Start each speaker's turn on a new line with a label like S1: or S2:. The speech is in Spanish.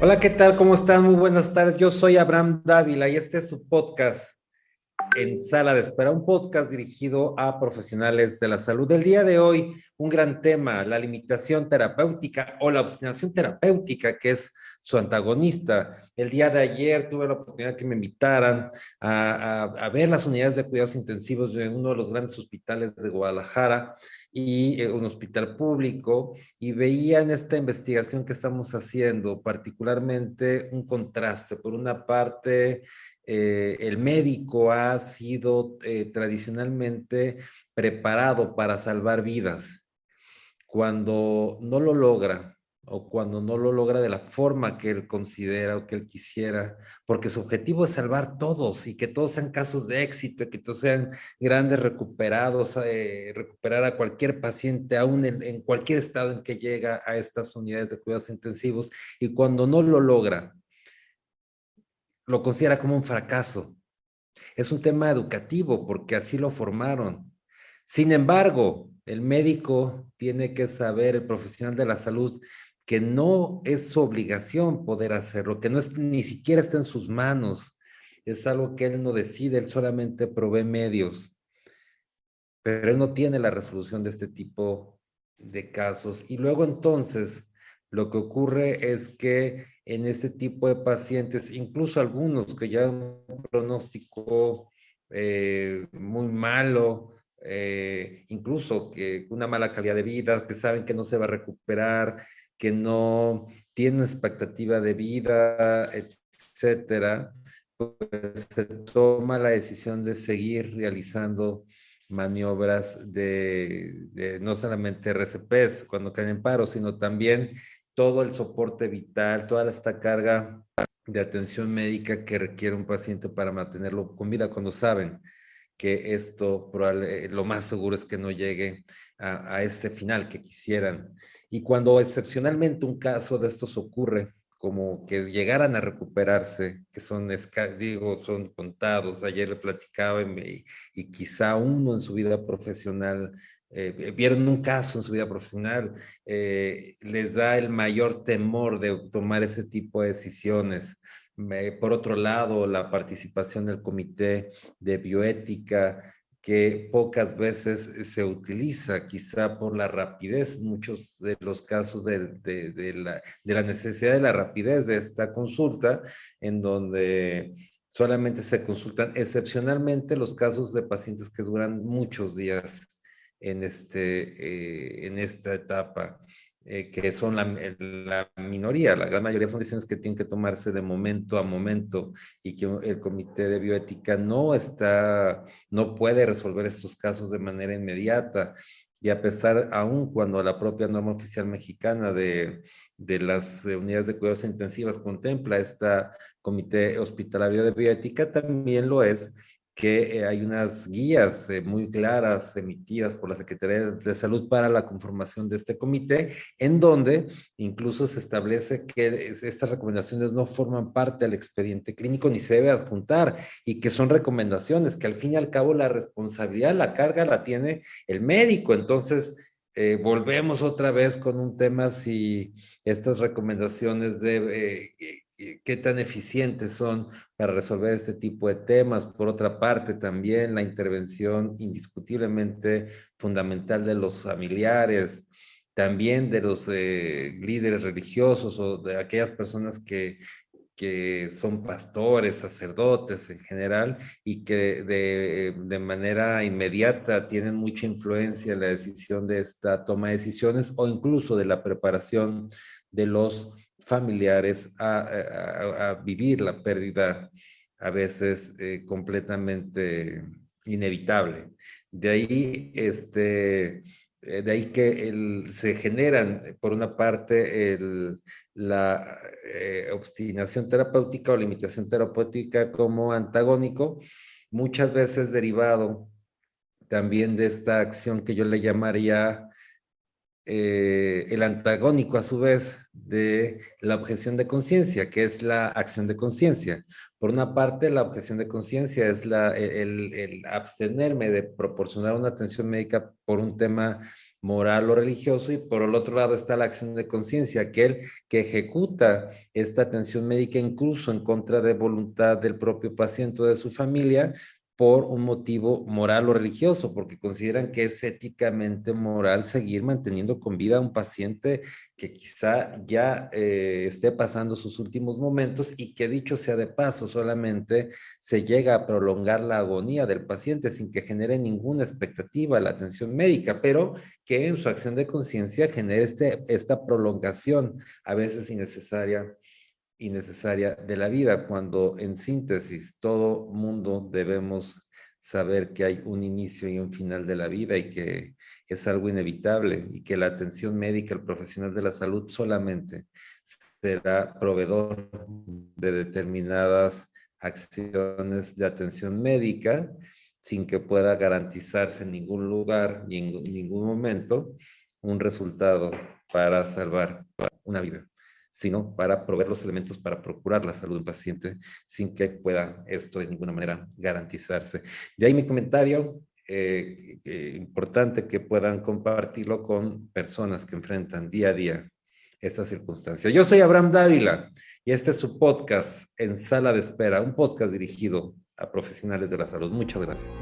S1: Hola, ¿qué tal? ¿Cómo están? Muy buenas tardes. Yo soy Abraham Dávila y este es su podcast en Sala de Espera, un podcast dirigido a profesionales de la salud. El día de hoy, un gran tema, la limitación terapéutica o la obstinación terapéutica, que es su antagonista. El día de ayer tuve la oportunidad que me invitaran a, a, ver las unidades de cuidados intensivos de uno de los grandes hospitales de Guadalajara y eh, un hospital público y veía en esta investigación que estamos haciendo particularmente un contraste. Por una parte, eh, el médico ha sido eh, tradicionalmente preparado para salvar vidas. Cuando no lo logra, o cuando no lo logra de la forma que él considera o que él quisiera, porque su objetivo es salvar todos y que todos sean casos de éxito, que todos sean grandes recuperados, eh, recuperar a cualquier paciente, aún en, en, cualquier estado en que llega a estas unidades de cuidados intensivos, y cuando no lo logra, lo considera como un fracaso. Es un tema educativo porque así lo formaron. Sin embargo, el médico tiene que saber, el profesional de la salud, que no es su obligación poder hacerlo, que no es, ni siquiera está en sus manos, es algo que él no decide, él solamente provee medios, pero él no tiene la resolución de este tipo de casos. Y luego entonces, lo que ocurre es que en este tipo de pacientes, incluso algunos que ya un pronóstico eh, muy malo, eh, incluso que una mala calidad de vida, que saben que no se va a recuperar, que no tiene expectativa de vida, etcétera, pues se toma la decisión de seguir realizando maniobras de, no solamente RCPs cuando caen en paro, sino también todo el soporte vital, toda esta carga de atención médica que requiere un paciente para mantenerlo con vida cuando saben que esto probable, lo más seguro es que no llegue a, ese final que quisieran. Y cuando excepcionalmente un caso de estos ocurre, como que llegaran a recuperarse, que son, digo, son contados, ayer le platicaba y quizá uno en su vida profesional, eh, vieron un caso en su vida profesional, eh, les da el mayor temor de tomar ese tipo de decisiones. por otro lado, la participación del comité de bioética, que pocas veces se utiliza, quizá por la rapidez, muchos de los casos de, la, necesidad de la rapidez de esta consulta, en donde solamente se consultan excepcionalmente los casos de pacientes que duran muchos días en, este, eh, en esta etapa. Eh, que son la, la, minoría, la gran mayoría son decisiones que tienen que tomarse de momento a momento y que el comité de bioética no está, no puede resolver estos casos de manera inmediata. Y a pesar, aún cuando la propia norma oficial mexicana de, de las unidades de cuidados intensivas contempla esta comité hospitalario de bioética, también lo es que eh, hay unas guías eh, muy claras emitidas por la Secretaría de Salud para la conformación de este comité, en donde incluso se establece que estas recomendaciones no forman parte del expediente clínico ni se debe adjuntar y que son recomendaciones, que al fin y al cabo la responsabilidad, la carga la tiene el médico. Entonces, eh, volvemos otra vez con un tema si estas recomendaciones de, qué tan eficientes son para resolver este tipo de temas. Por otra parte, también la intervención indiscutiblemente fundamental de los familiares, también de los eh, líderes religiosos o de aquellas personas que, que son pastores, sacerdotes en general, y que de, de, manera inmediata tienen mucha influencia en la decisión de esta toma de decisiones o incluso de la preparación de los familiares a, vivir la pérdida a veces eh, completamente inevitable. De ahí, este, eh, de ahí que se generan, por una parte, la eh, obstinación terapéutica o limitación terapéutica como antagónico, muchas veces derivado también de esta acción que yo le llamaría eh, el antagónico a su vez de la objeción de conciencia, que es la acción de conciencia. Por una parte, la objeción de conciencia es el, el, abstenerme de proporcionar una atención médica por un tema moral o religioso, y por el otro lado está la acción de conciencia, aquel que ejecuta esta atención médica incluso en contra de voluntad del propio paciente o de su familia, por un motivo moral o religioso, porque consideran que es éticamente moral seguir manteniendo con vida a un paciente que quizá ya eh, esté pasando sus últimos momentos y que dicho sea de paso, solamente se llega a prolongar la agonía del paciente sin que genere ninguna expectativa la atención médica, pero que en su acción de conciencia genere este, esta prolongación, a veces innecesaria innecesaria de la vida, cuando en síntesis todo mundo debemos saber que hay un inicio y un final de la vida y que es algo inevitable y que la atención médica, el profesional de la salud solamente será proveedor de determinadas acciones de atención médica sin que pueda garantizarse en ningún lugar y en ningún momento un resultado para salvar una vida sino para proveer los elementos para procurar la salud del paciente sin que pueda esto de ninguna manera garantizarse. Y ahí mi comentario, eh, importante que puedan compartirlo con personas que enfrentan día a día esta circunstancia. Yo soy Abraham Dávila y este es su podcast en Sala de Espera, un podcast dirigido a profesionales de la salud. Muchas gracias.